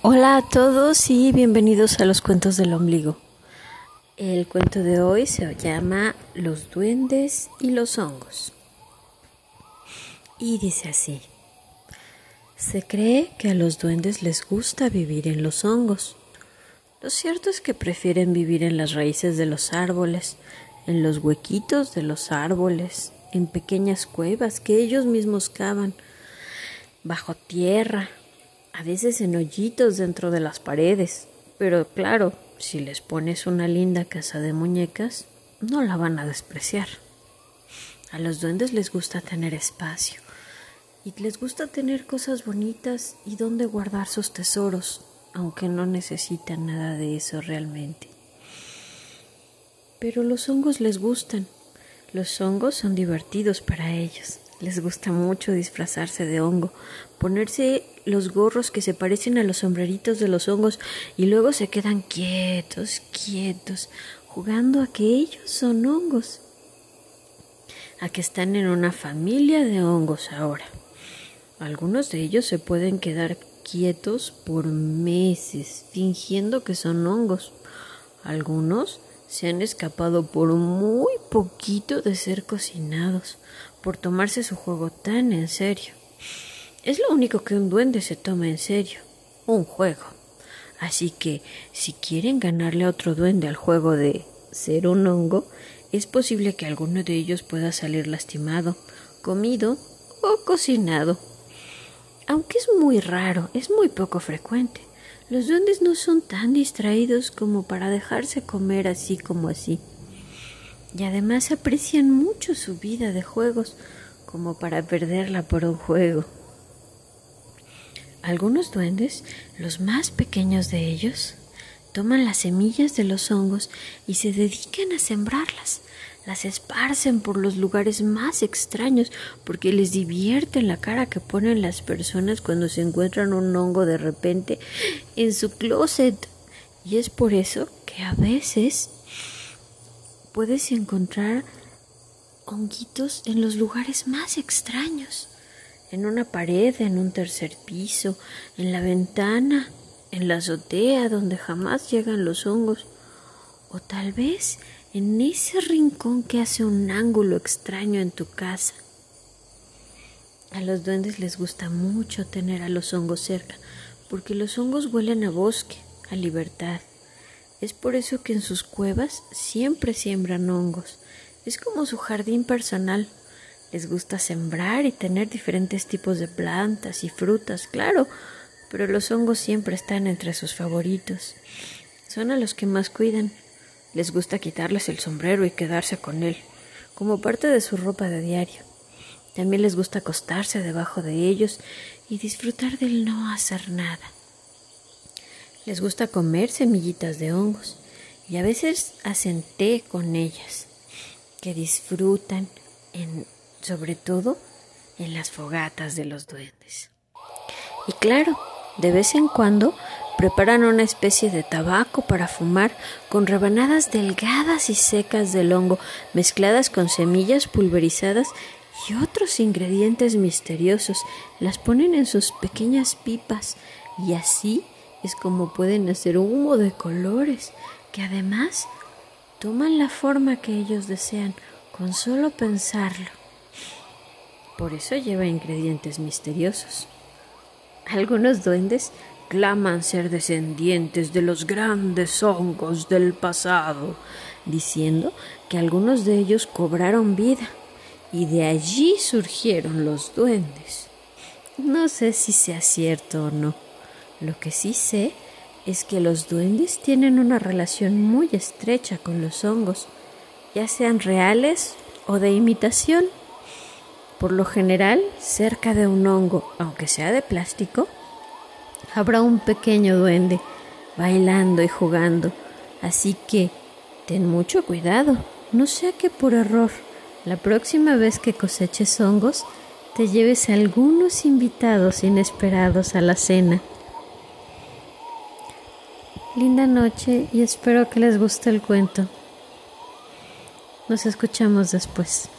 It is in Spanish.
Hola a todos y bienvenidos a los cuentos del ombligo. El cuento de hoy se llama Los duendes y los hongos. Y dice así. Se cree que a los duendes les gusta vivir en los hongos. Lo cierto es que prefieren vivir en las raíces de los árboles, en los huequitos de los árboles, en pequeñas cuevas que ellos mismos cavan, bajo tierra, a veces en hoyitos dentro de las paredes. Pero claro, si les pones una linda casa de muñecas, no la van a despreciar. A los duendes les gusta tener espacio y les gusta tener cosas bonitas y donde guardar sus tesoros, aunque no necesitan nada de eso realmente. Pero los hongos les gustan. Los hongos son divertidos para ellos. Les gusta mucho disfrazarse de hongo, ponerse los gorros que se parecen a los sombreritos de los hongos y luego se quedan quietos, quietos, jugando a que ellos son hongos, a que están en una familia de hongos ahora. Algunos de ellos se pueden quedar quietos por meses, fingiendo que son hongos. Algunos se han escapado por muy poquito de ser cocinados, por tomarse su juego tan en serio. Es lo único que un duende se toma en serio, un juego. Así que si quieren ganarle a otro duende al juego de ser un hongo, es posible que alguno de ellos pueda salir lastimado, comido o cocinado. Aunque es muy raro, es muy poco frecuente. Los duendes no son tan distraídos como para dejarse comer así como así. Y además aprecian mucho su vida de juegos como para perderla por un juego. Algunos duendes, los más pequeños de ellos, toman las semillas de los hongos y se dedican a sembrarlas. Las esparcen por los lugares más extraños porque les divierte la cara que ponen las personas cuando se encuentran un hongo de repente en su closet. Y es por eso que a veces puedes encontrar honguitos en los lugares más extraños. En una pared, en un tercer piso, en la ventana, en la azotea donde jamás llegan los hongos. O tal vez en ese rincón que hace un ángulo extraño en tu casa. A los duendes les gusta mucho tener a los hongos cerca, porque los hongos huelen a bosque, a libertad. Es por eso que en sus cuevas siempre siembran hongos. Es como su jardín personal. Les gusta sembrar y tener diferentes tipos de plantas y frutas, claro, pero los hongos siempre están entre sus favoritos. Son a los que más cuidan les gusta quitarles el sombrero y quedarse con él, como parte de su ropa de diario. También les gusta acostarse debajo de ellos y disfrutar del no hacer nada. Les gusta comer semillitas de hongos y a veces hacen té con ellas, que disfrutan sobre todo en las fogatas de los duendes. Y claro, de vez en cuando Preparan una especie de tabaco para fumar con rebanadas delgadas y secas del hongo mezcladas con semillas pulverizadas y otros ingredientes misteriosos. Las ponen en sus pequeñas pipas y así es como pueden hacer humo de colores que además toman la forma que ellos desean con solo pensarlo. Por eso lleva ingredientes misteriosos. Algunos duendes claman ser descendientes de los grandes hongos del pasado, diciendo que algunos de ellos cobraron vida y de allí surgieron los duendes. No sé si sea cierto o no. Lo que sí sé es que los duendes tienen una relación muy estrecha con los hongos, ya sean reales o de imitación. Por lo general, cerca de un hongo, aunque sea de plástico, habrá un pequeño duende bailando y jugando. Así que ten mucho cuidado, no sea que por error la próxima vez que coseches hongos te lleves algunos invitados inesperados a la cena. Linda noche y espero que les guste el cuento. Nos escuchamos después.